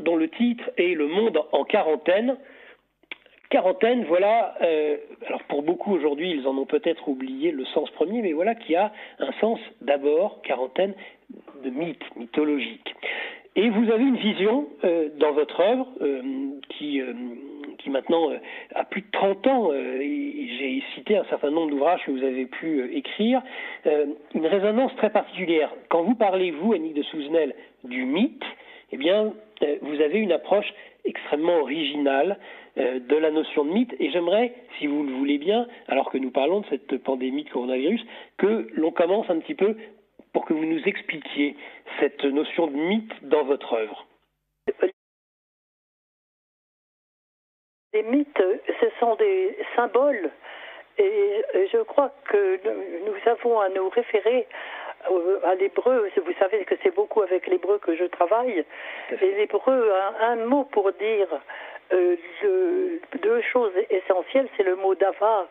dont le titre est Le monde en quarantaine, quarantaine, voilà, euh, alors pour beaucoup aujourd'hui, ils en ont peut-être oublié le sens premier, mais voilà qui a un sens d'abord, quarantaine, de mythe, mythologique. Et vous avez une vision euh, dans votre œuvre euh, qui, qui maintenant a plus de 30 ans, et j'ai cité un certain nombre d'ouvrages que vous avez pu écrire, une résonance très particulière. Quand vous parlez, vous, Annick de Souzenel, du mythe, eh bien, vous avez une approche extrêmement originale euh, de la notion de mythe. Et j'aimerais, si vous le voulez bien, alors que nous parlons de cette pandémie de coronavirus, que l'on commence un petit peu pour que vous nous expliquiez cette notion de mythe dans votre œuvre. Les mythes, ce sont des symboles. Et je crois que nous avons à nous référer à l'hébreu, vous savez que c'est beaucoup avec l'hébreu que je travaille, et l'hébreu a un mot pour dire euh, deux choses essentielles, c'est le mot d'avar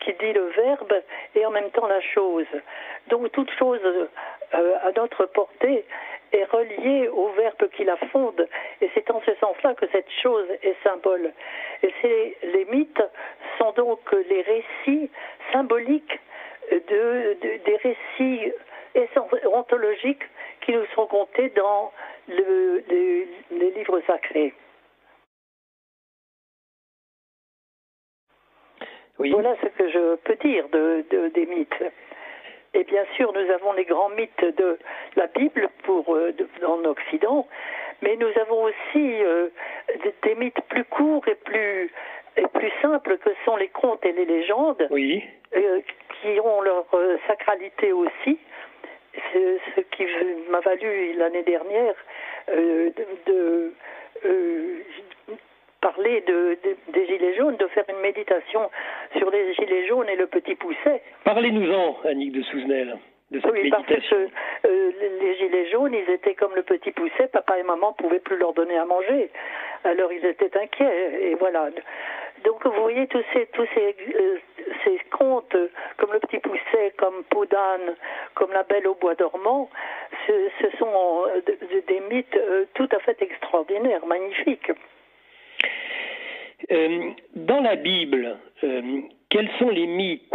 qui dit le verbe et en même temps la chose. Donc toute chose euh, à notre portée est reliée au verbe qui la fonde et c'est en ce sens-là que cette chose est symbole. Et c'est, les mythes sont donc les récits symboliques de, des récits ontologiques qui nous sont comptés dans les livres sacrés. Voilà ce que je peux dire de, des mythes. Et bien sûr, nous avons les grands mythes de la Bible pour euh, en Occident, mais nous avons aussi euh, des, mythes plus courts et plus et plus simples que sont les contes et les légendes, oui. Euh, qui ont leur sacralité aussi. Ce qui m'a valu l'année dernière de, de parler de, des Gilets jaunes, de faire une méditation sur les Gilets jaunes et le petit pousset. Parlez-nous-en, Annick de Souzenel. De cette oui, parce que euh, les gilets jaunes, ils étaient comme le petit pousset, papa et maman ne pouvaient plus leur donner à manger. Alors ils étaient inquiets, et voilà. Donc vous voyez tous ces, tous ces, euh, ces contes, comme le petit pousset, comme Peau comme la belle au bois dormant, ce, ce sont euh, des mythes tout à fait extraordinaires, magnifiques. Euh, dans la Bible, euh, quels sont les mythes,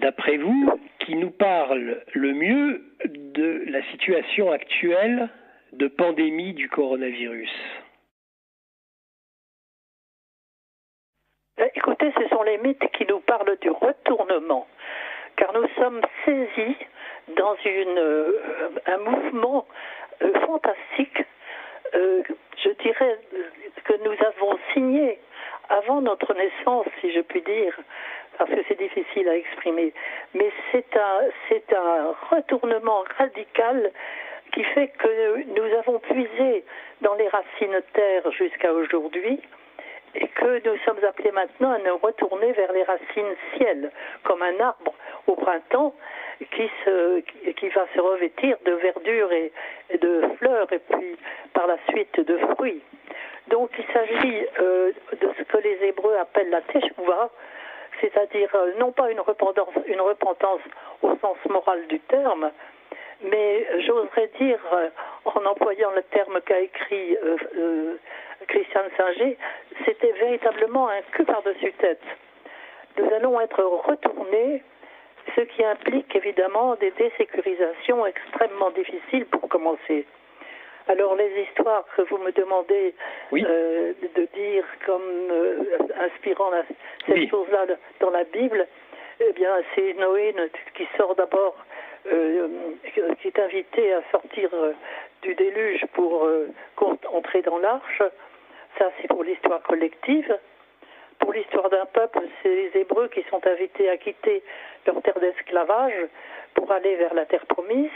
d'après vous, qui nous parlent le mieux de la situation actuelle de pandémie du coronavirus? Écoutez, ce sont les mythes qui nous parlent du retournement, car nous sommes saisis dans une, un mouvement fantastique je dirais que nous avons signé avant notre naissance, si je puis dire, parce que c'est difficile à exprimer, mais c'est un, retournement radical qui fait que nous avons puisé dans les racines terre jusqu'à aujourd'hui et que nous sommes appelés maintenant à nous retourner vers les racines ciel, comme un arbre au printemps qui, va se revêtir de verdure et, de fleurs et puis par la suite de fruits. Donc il s'agit euh, de ce que les Hébreux appellent la teshuva, c'est-à-dire euh, non pas une repentance, au sens moral du terme, mais j'oserais dire, euh, en employant le terme qu'a écrit Christian Singer, c'était véritablement un cul par-dessus tête. Nous allons être retournés ce qui implique évidemment des désécurisations extrêmement difficiles pour commencer. Alors les histoires que vous me demandez euh, de dire comme euh, inspirant cette chose-là dans la Bible, eh bien c'est Noé qui sort d'abord, euh, qui est invité à sortir du déluge pour entrer dans l'arche. Ça c'est pour l'histoire collective. Pour l'histoire d'un peuple, c'est les Hébreux qui sont invités à quitter leur terre d'esclavage pour aller vers la terre promise.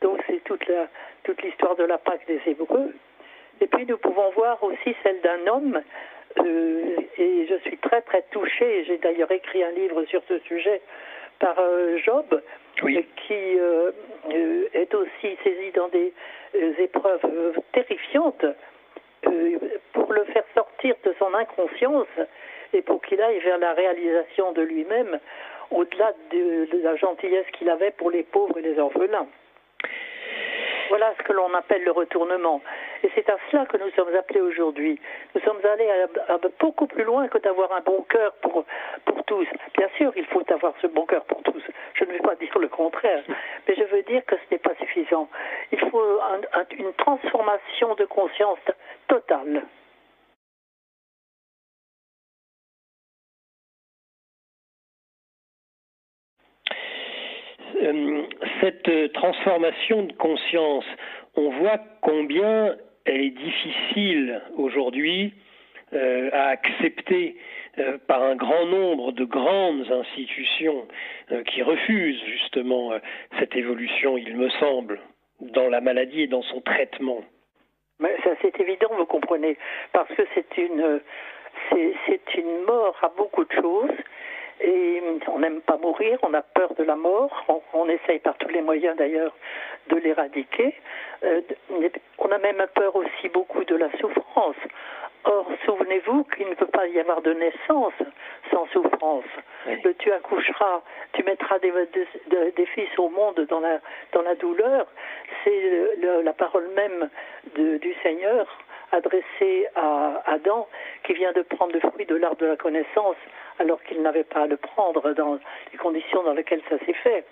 Donc c'est toute la, toute l'histoire de la Pâque des Hébreux. Et puis nous pouvons voir aussi celle d'un homme, euh, et je suis très très touchée, j'ai d'ailleurs écrit un livre sur ce sujet par euh, Job, qui euh, est aussi saisi dans des épreuves terrifiantes pour le faire sortir de son inconscience et pour qu'il aille vers la réalisation de lui-même, au-delà de, la gentillesse qu'il avait pour les pauvres et les orphelins. Voilà ce que l'on appelle le retournement. Et c'est à cela que nous sommes appelés aujourd'hui. Nous sommes allés beaucoup plus loin que d'avoir un bon cœur pour, tous. Bien sûr, il faut avoir ce bon cœur pour tous. Je ne vais pas dire le contraire, mais je veux dire que ce n'est pas suffisant. Il faut une transformation de conscience totale. Euh, cette transformation de conscience, on voit combien elle est difficile aujourd'hui euh, à accepter euh, par un grand nombre de grandes institutions qui refusent justement cette évolution, il me semble, dans la maladie et dans son traitement. C'est évident, vous comprenez, parce que c'est une c'est une mort à beaucoup de choses et on n'aime pas mourir, on a peur de la mort, on, essaye par tous les moyens d'ailleurs de l'éradiquer. Euh, on a même peur aussi beaucoup de la souffrance. Or, souvenez-vous qu'il ne peut pas y avoir de naissance sans souffrance. tu accoucheras, tu mettras des, des, fils au monde dans la, dans la douleur. C'est la parole même du Seigneur adressée à Adam qui vient de prendre le fruit de l'arbre de la connaissance alors qu'il n'avait pas à le prendre dans les conditions dans lesquelles ça s'est fait.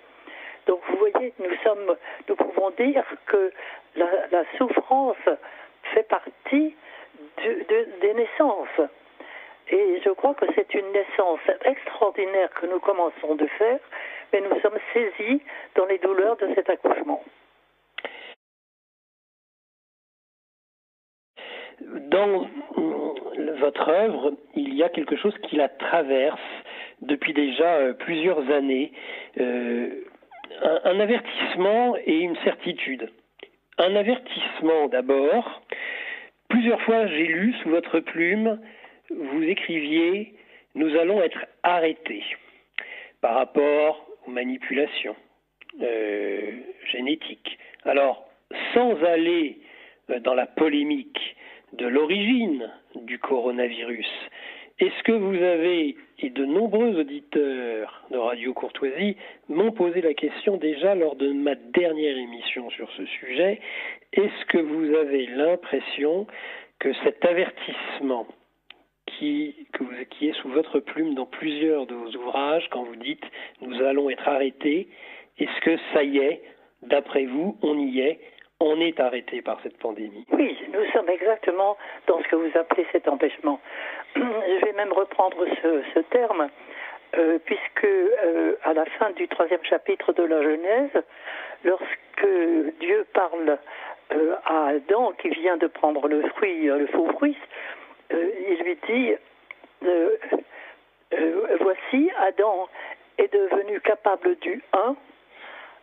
Donc vous voyez, nous pouvons dire que la, souffrance fait partie des naissances. Et je crois que c'est une naissance extraordinaire que nous commençons de faire, mais nous sommes saisis dans les douleurs de cet accouchement. Dans votre œuvre, il y a quelque chose qui la traverse depuis déjà euh, plusieurs années, euh, un, avertissement et une certitude. Un avertissement d'abord. Plusieurs fois j'ai lu sous votre plume, vous écriviez Nous allons être arrêtés par rapport aux manipulations euh, génétiques. Alors, sans aller dans la polémique de l'origine du coronavirus. Est-ce que vous avez, et de nombreux auditeurs de Radio Courtoisie m'ont posé la question déjà lors de ma dernière émission sur ce sujet, est-ce que vous avez l'impression que cet avertissement qui, est sous votre plume dans plusieurs de vos ouvrages, quand vous dites nous allons être arrêtés, est-ce que ça y est, d'après vous, on y est? On est arrêté par cette pandémie. Oui, nous sommes exactement dans ce que vous appelez cet empêchement. Je vais même reprendre ce, terme, euh, puisque euh, à la fin du troisième chapitre de la Genèse, lorsque Dieu parle euh, à Adam qui vient de prendre le fruit, le faux fruit, il lui dit Voici, Adam est devenu capable du un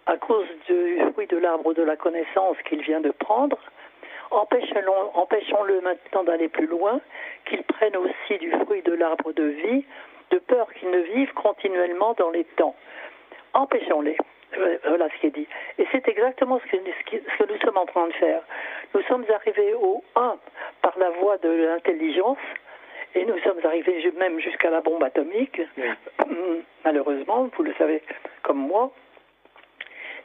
à cause du fruit de l'arbre de la connaissance qu'il vient de prendre, empêchons-le maintenant d'aller plus loin, qu'il prenne aussi du fruit de l'arbre de vie, de peur qu'il ne vive continuellement dans les temps. Empêchons-les. Euh, voilà ce qui est dit. Et c'est exactement ce que, ce que, nous sommes en train de faire. Nous sommes arrivés au 1 par la voie de l'intelligence, et nous sommes arrivés même jusqu'à la bombe atomique. Malheureusement, vous le savez comme moi.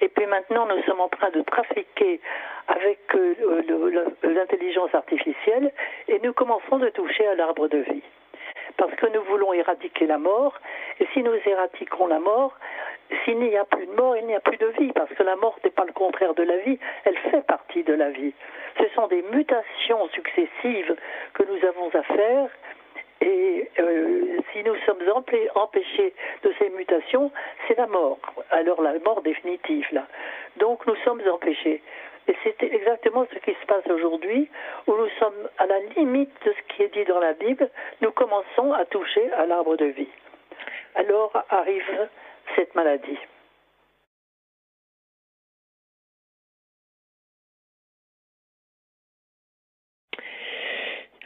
Et puis maintenant, nous sommes en train de trafiquer avec euh, l'intelligence artificielle et nous commençons de toucher à l'arbre de vie. Parce que nous voulons éradiquer la mort, et si nous éradiquons la mort, s'il n'y a plus de mort, il n'y a plus de vie, parce que la mort n'est pas le contraire de la vie, elle fait partie de la vie. Ce sont des mutations successives que nous avons à faire et euh, si nous sommes empêchés c'est la mort. Alors la mort définitive, là. Donc nous sommes empêchés. Et c'est exactement ce qui se passe aujourd'hui, où nous sommes à la limite de ce qui est dit dans la Bible. Nous commençons à toucher à l'arbre de vie. Alors arrive cette maladie.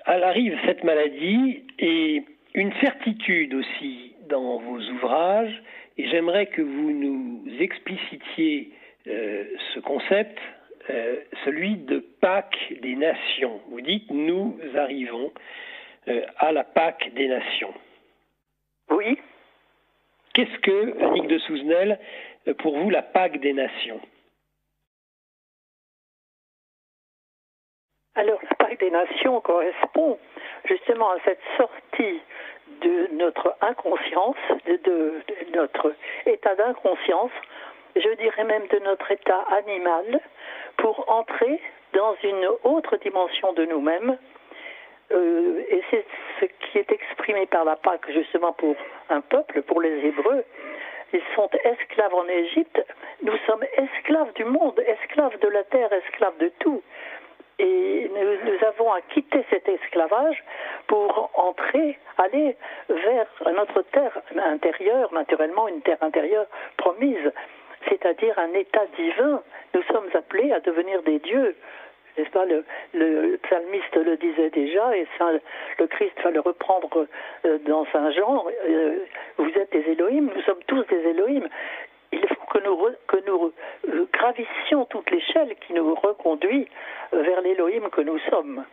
elle arrive cette maladie et une certitude aussi dans vos ouvrages, et j'aimerais que vous nous explicitiez euh, ce concept, euh, celui de Pâques des nations. Vous dites nous arrivons euh, à la Pâques des nations. Oui. Qu'est-ce que, Annick de Souzenel, pour vous, la Pâques des nations? Alors, la Pâque des Nations correspond justement à cette sortie de notre inconscience, de notre état d'inconscience, je dirais même de notre état animal, pour entrer dans une autre dimension de nous-mêmes. Euh, et c'est ce qui est exprimé par la Pâque justement pour un peuple, pour les Hébreux. Ils sont esclaves en Égypte. Nous sommes esclaves du monde, esclaves de la terre, esclaves de tout. Et nous, avons à quitter cet esclavage pour entrer, aller vers notre terre intérieure, naturellement une terre intérieure promise, c'est-à-dire un état divin. Nous sommes appelés à devenir des dieux. N'est-ce pas? Le, psalmiste le disait déjà, et le Christ va le reprendre euh, dans Saint Jean. Euh, vous êtes des Élohim, nous sommes tous des Élohim. Que nous, euh, gravissions toute l'échelle qui nous reconduit vers l'Élohim que nous sommes.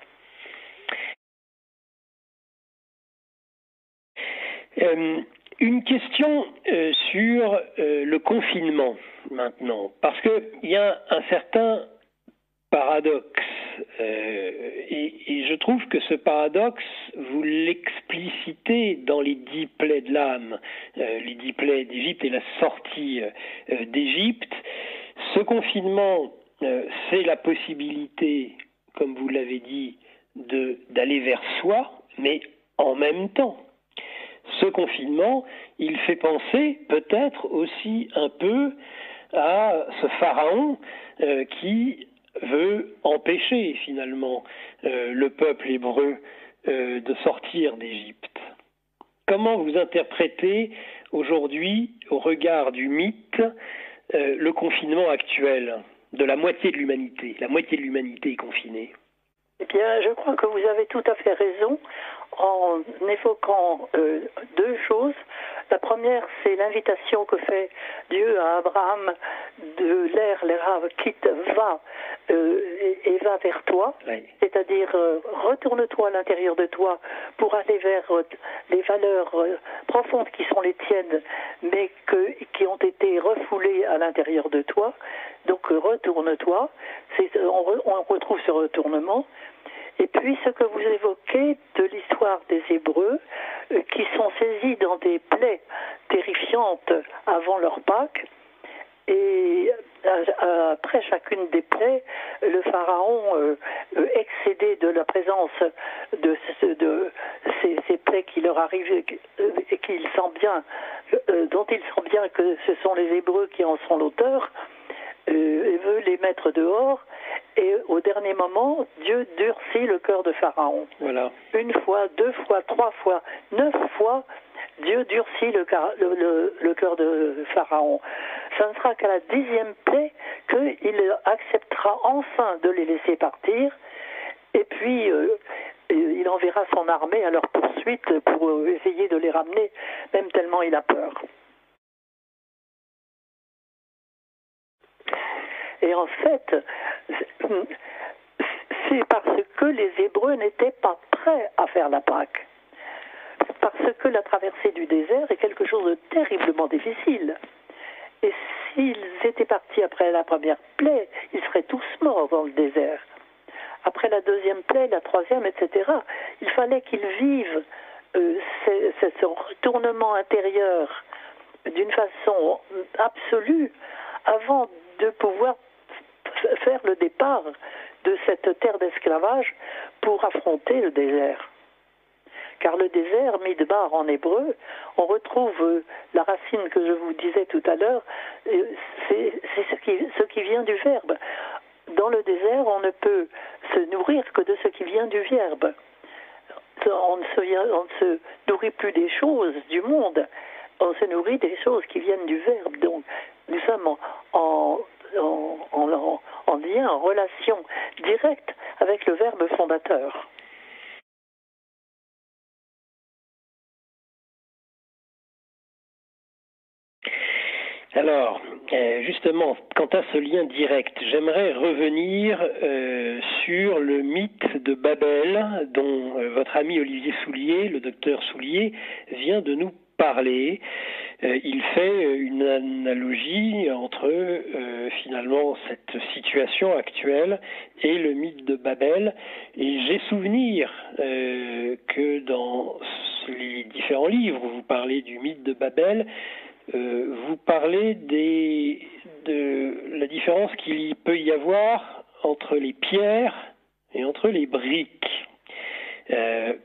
Une question euh, sur euh, le confinement maintenant, parce qu'il y a un certain paradoxe, euh, et, je trouve que ce paradoxe, vous l'explicitez dans les dix plaies de l'âme, les dix plaies d'Égypte et la sortie d'Égypte. Ce confinement, c'est la possibilité, comme vous l'avez dit, d'aller vers soi, mais en même temps ce confinement, il fait penser peut-être aussi un peu à ce pharaon euh, qui veut empêcher finalement euh, le peuple hébreu euh, de sortir d'Égypte. Comment vous interprétez aujourd'hui, au regard du mythe, le confinement actuel de la moitié de l'humanité La moitié de l'humanité est confinée? Eh bien, je crois que vous avez tout à fait raison en évoquant euh, deux choses. La première, c'est l'invitation que fait Dieu à Abraham de l'air, l'érave, quitte, va euh, et, va vers toi. C'est-à-dire, euh, retourne-toi à l'intérieur de toi pour aller vers les valeurs profondes qui sont les tiennes, mais que, qui ont été refoulées à l'intérieur de toi. Donc, retourne-toi. On, on retrouve ce retournement. Et puis ce que vous évoquez de l'histoire des Hébreux, euh, qui sont saisis dans des plaies terrifiantes avant leur Pâques, et euh, après chacune des plaies, le pharaon, euh, excédé de la présence de, ces, plaies qui leur arrivent et qu'il sent bien, dont il sent bien que ce sont les Hébreux qui en sont l'auteur, veut les mettre dehors et au dernier moment, Dieu durcit le cœur de Pharaon. Voilà. Une fois, deux fois, trois fois, neuf fois, Dieu durcit le, le, le, cœur de Pharaon. Ce ne sera qu'à la dixième plaie qu'il acceptera enfin de les laisser partir. Et puis, euh, il enverra son armée à leur poursuite pour essayer de les ramener, même tellement il a peur. Et en fait, c'est parce que les Hébreux n'étaient pas prêts à faire la Pâque. Parce que la traversée du désert est quelque chose de terriblement difficile. Et s'ils étaient partis après la première plaie, ils seraient tous morts dans le désert. Après la deuxième plaie, la troisième, etc., il fallait qu'ils vivent euh, ce retournement intérieur d'une façon absolue avant de pouvoir faire le départ de cette terre d'esclavage pour affronter le désert. Car le désert, midbar en hébreu, on retrouve euh, la racine que je vous disais tout à l'heure, euh, c'est ce qui, vient du verbe. Dans le désert, on ne peut se nourrir que de ce qui vient du verbe. On ne, se, nourrit plus des choses du monde, on se nourrit des choses qui viennent du verbe. Donc, nous sommes en, en, lien, en relation directe avec le verbe fondateur. Alors, euh, justement, quant à ce lien direct, j'aimerais revenir euh, sur le mythe de Babel dont euh, votre ami Olivier Soulier, le docteur Soulier, vient de nous parler, euh, il fait une analogie entre euh, finalement cette situation actuelle et le mythe de Babel. Et j'ai souvenir euh, que dans les différents livres où vous parlez du mythe de Babel, vous parlez des, de la différence qu'il peut y avoir entre les pierres et entre les briques.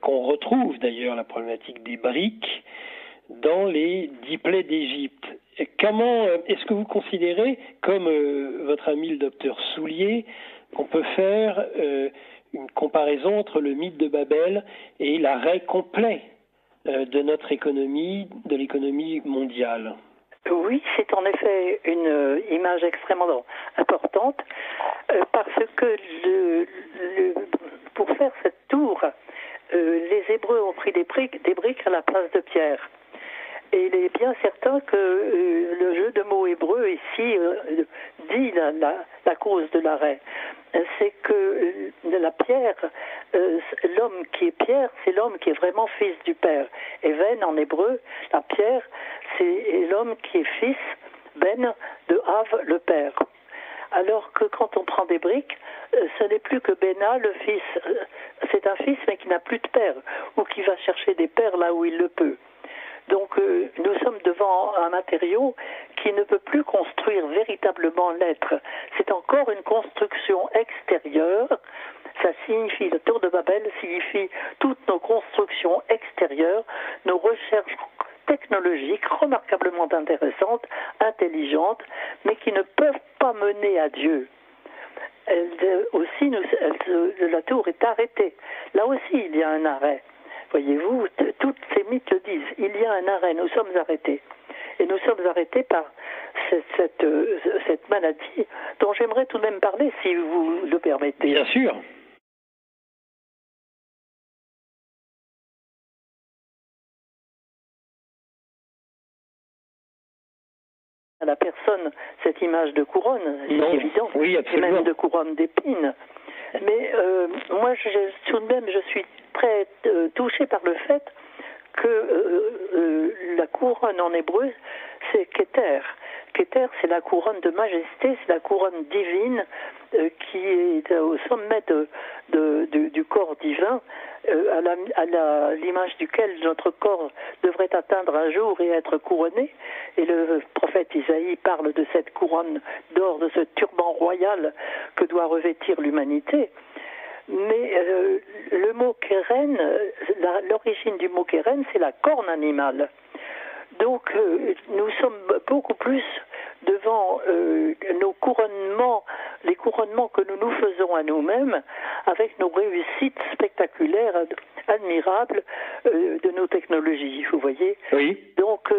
qu'on retrouve d'ailleurs la problématique des briques dans les dix plaies d'Égypte. Comment euh, est-ce que vous considérez, comme euh, votre ami le docteur Soulier, qu'on peut faire euh, une comparaison entre le mythe de Babel et l'arrêt complet de notre économie, de l'économie mondiale? Oui, c'est en effet une image extrêmement importante parce que pour faire cette tour, les Hébreux ont pris des briques, des briques à la place de pierre. Et il est bien certain que euh, le jeu de mots hébreu ici euh, dit la, cause de l'arrêt. C'est que euh, la pierre, l'homme qui est pierre, c'est l'homme qui est vraiment fils du Père. Et Ben en hébreu, la pierre, c'est l'homme qui est fils, Ben, de Av, le Père. Alors que quand on prend des briques, ce n'est plus que Bena, le fils. C'est un fils, mais qui n'a plus de père, ou qui va chercher des pères là où il le peut. Donc euh, nous sommes devant un matériau qui ne peut plus construire véritablement l'être. C'est encore une construction extérieure. Ça signifie, le tour de Babel signifie toutes nos constructions extérieures, nos recherches technologiques remarquablement intéressantes, intelligentes, mais qui ne peuvent pas mener à Dieu. Elle, aussi, la tour est arrêtée. Là aussi, il y a un arrêt. Voyez-vous, toutes ces mythes le disent. Il y a un arrêt, nous sommes arrêtés. Et nous sommes arrêtés par cette, euh, cette, maladie dont j'aimerais tout de même parler, si vous le permettez. Bien sûr. à la personne cette image de couronne, c'est évident, oui, et même de couronne d'épines. Mais euh, moi, je, tout de même, je suis très euh, touché par le fait que euh, la couronne en hébreu, c'est Keter. Keter, c'est la couronne de majesté, c'est la couronne divine qui est au sommet de, du corps divin, à l'image duquel notre corps devrait atteindre un jour et être couronné. Et le prophète Isaïe parle de cette couronne d'or, de ce turban royal que doit revêtir l'humanité. Mais euh, le mot keren, l'origine du mot keren, c'est la corne animale. Donc euh, nous sommes beaucoup plus devant euh, nos couronnements, les couronnements que nous nous faisons à nous-mêmes, avec nos réussites spectaculaires, admirables de nos technologies, vous voyez. Oui. Donc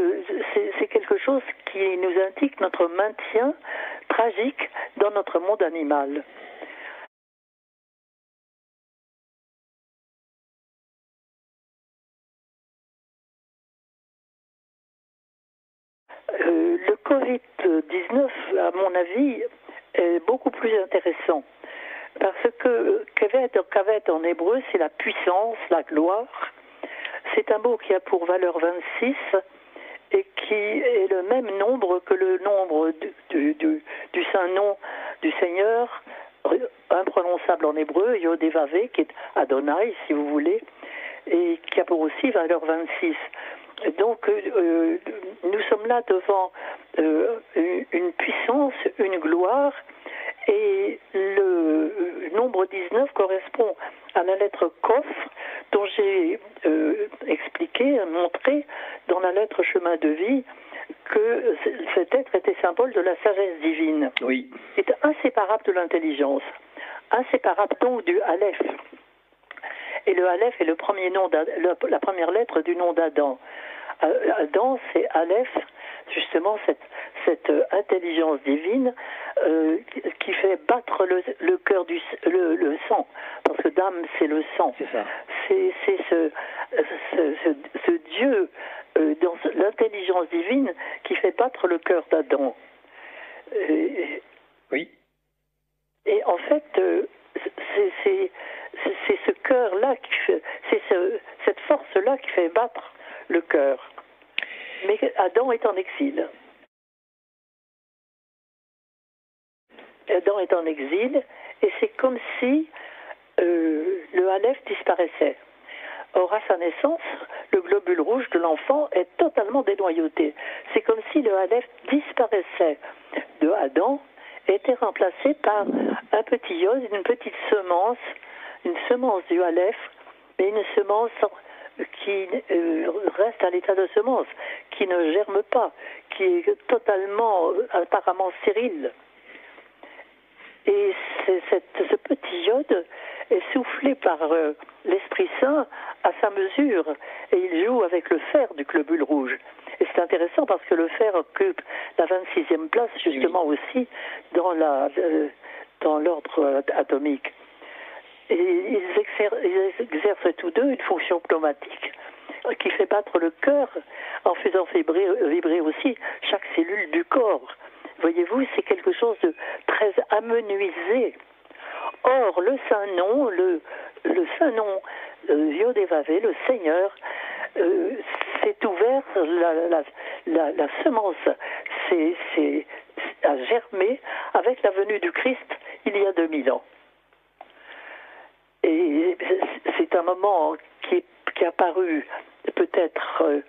c'est quelque chose qui nous indique notre maintien tragique dans notre monde animal. Le Covid-19, à mon avis, est beaucoup plus intéressant. Parce que Kavet, en hébreu, c'est la puissance, la gloire. C'est un mot qui a pour valeur 26 et qui est le même nombre que le nombre du, du, du saint nom du Seigneur, imprononçable en hébreu, Yodévavé, qui est Adonai, si vous voulez, et qui a pour aussi valeur 26. Donc euh, euh, nous sommes là devant euh, une puissance, une gloire, et le nombre 19 correspond à la lettre Kof, dont j'ai expliqué, montré dans la lettre Chemin de vie que cet être était symbole de la sagesse divine. Oui. C'est inséparable de l'intelligence, inséparable donc du Aleph. Et le Aleph est le premier nom la première lettre du nom d'Adam. Euh, Adam, c'est Aleph, justement cette, cette euh, intelligence divine euh, qui fait battre le, le cœur du le, le, sang, parce que d'âme c'est le sang. C'est ça. C'est, ce, ce, ce, Dieu dans l'intelligence divine qui fait battre le cœur d'Adam. oui. Et en fait, c'est c'est ce cœur-là c'est ce, cette force-là qui fait battre le cœur. mais Adam est en exil. Adam est en exil et c'est comme si euh, le Aleph disparaissait. Or, à sa naissance, le globule rouge de l'enfant est totalement dénoyauté. C'est comme si le Aleph disparaissait de Adam et était remplacé par un petit yod, une petite semence, une semence du Aleph, mais une semence qui euh, reste à l'état de semence, qui ne germe pas, qui est totalement, apparemment stérile. Et ce petit iode est soufflé par euh, l'Esprit Saint à sa mesure, et il joue avec le fer du globule rouge. Et c'est intéressant parce que le fer occupe la 26e place justement aussi euh, dans l'ordre atomique. Ils exercent, tous deux une fonction pneumatique qui fait battre le cœur en faisant vibrer, aussi chaque cellule du corps. Voyez-vous, c'est quelque chose de très amenuisé. Or, le saint nom, le, saint nom euh, le Seigneur, euh, s'est ouvert, la, semence s'est, germé avec la venue du Christ il y a 2000 ans. Et c'est un moment qui, qui a paru peut-être euh,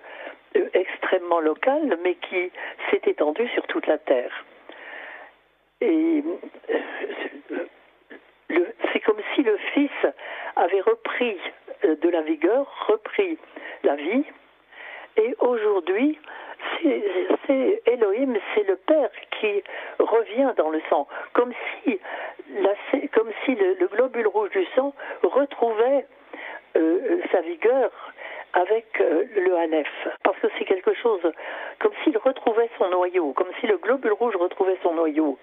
extrêmement local, mais qui s'est étendu sur toute la Terre. Et euh, c'est comme si le Fils avait repris euh, de la vigueur, repris la vie, et aujourd'hui, c'est Elohim, c'est le Père qui revient dans le sang, comme si, le, globule rouge du sang retrouvait sa vigueur avec euh, le Aleph, parce que c'est quelque chose comme s'il retrouvait son noyau, comme si le globule rouge retrouvait son noyau.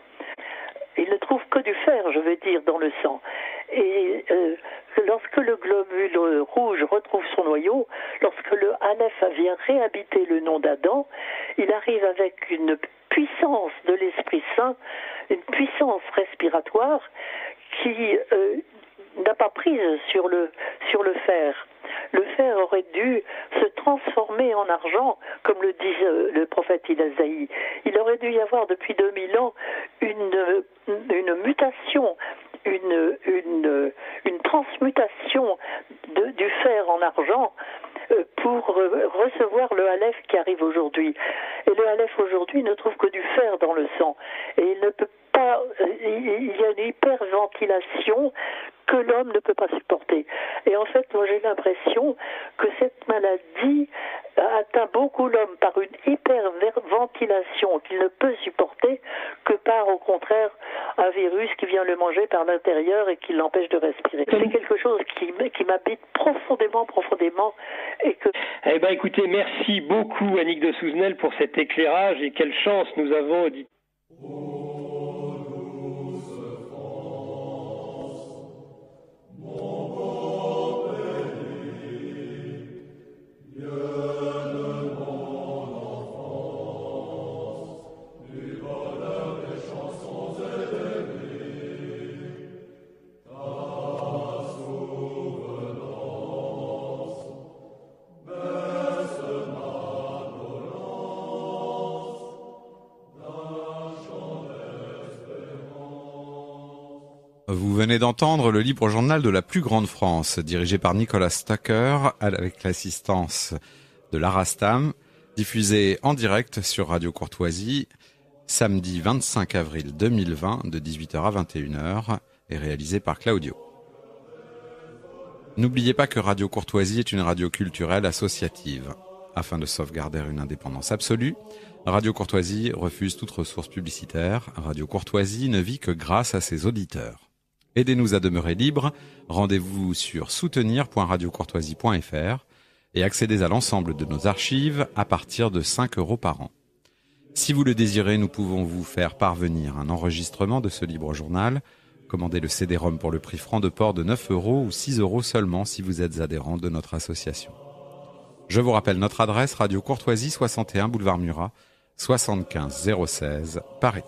Il ne trouve que du fer, je veux dire, dans le sang. Et euh, lorsque le globule rouge retrouve son noyau, lorsque le Aleph vient réhabiter le nom d'Adam, il arrive avec une puissance de l'Esprit Saint, une puissance respiratoire euh, n'a pas prise sur le, fer le fer aurait dû se transformer en argent, comme le dit euh, le prophète Ilazaï. Il aurait dû y avoir depuis 2000 ans une mutation, une, une, une transmutation de, du fer en argent euh, pour recevoir le Aleph qui arrive aujourd'hui. Et le Aleph aujourd'hui ne trouve que du fer dans le sang. Et il ne peut pas, euh, il y a une hyperventilation que l'homme ne peut pas supporter. Et en fait, moi j'ai l'impression que cette maladie atteint beaucoup l'homme par une hyperventilation qu'il ne peut supporter que par, au contraire, un virus qui vient le manger par l'intérieur et qui l'empêche de respirer. C'est quelque chose qui, qui m'habite profondément, profondément. Et que... Eh bien, écoutez, merci beaucoup, Pour cet éclairage et quelle chance nous avons. Venez d'entendre le libre journal de la plus grande France, dirigé par Nicolas Stacker, avec l'assistance de l'Arastam, diffusé en direct sur Radio Courtoisie, samedi 25 avril 2020, de 18h à 21h, et réalisé par Claudio. N'oubliez pas que Radio Courtoisie est une radio culturelle associative. Afin de sauvegarder une indépendance absolue, Radio Courtoisie refuse toute ressource publicitaire. Radio Courtoisie ne vit que grâce à ses auditeurs. Aidez-nous à demeurer libre. Rendez-vous sur soutenir.radiocourtoisie.fr et accédez à l'ensemble de nos archives à partir de 5 euros par an. Si vous le désirez, nous pouvons vous faire parvenir un enregistrement de ce libre journal. Commandez le CD-ROM pour le prix franc de port de 9 euros ou 6 euros seulement si vous êtes adhérent de notre association. Je vous rappelle notre adresse Radio Courtoisie 61 boulevard Murat 75 016 Paris.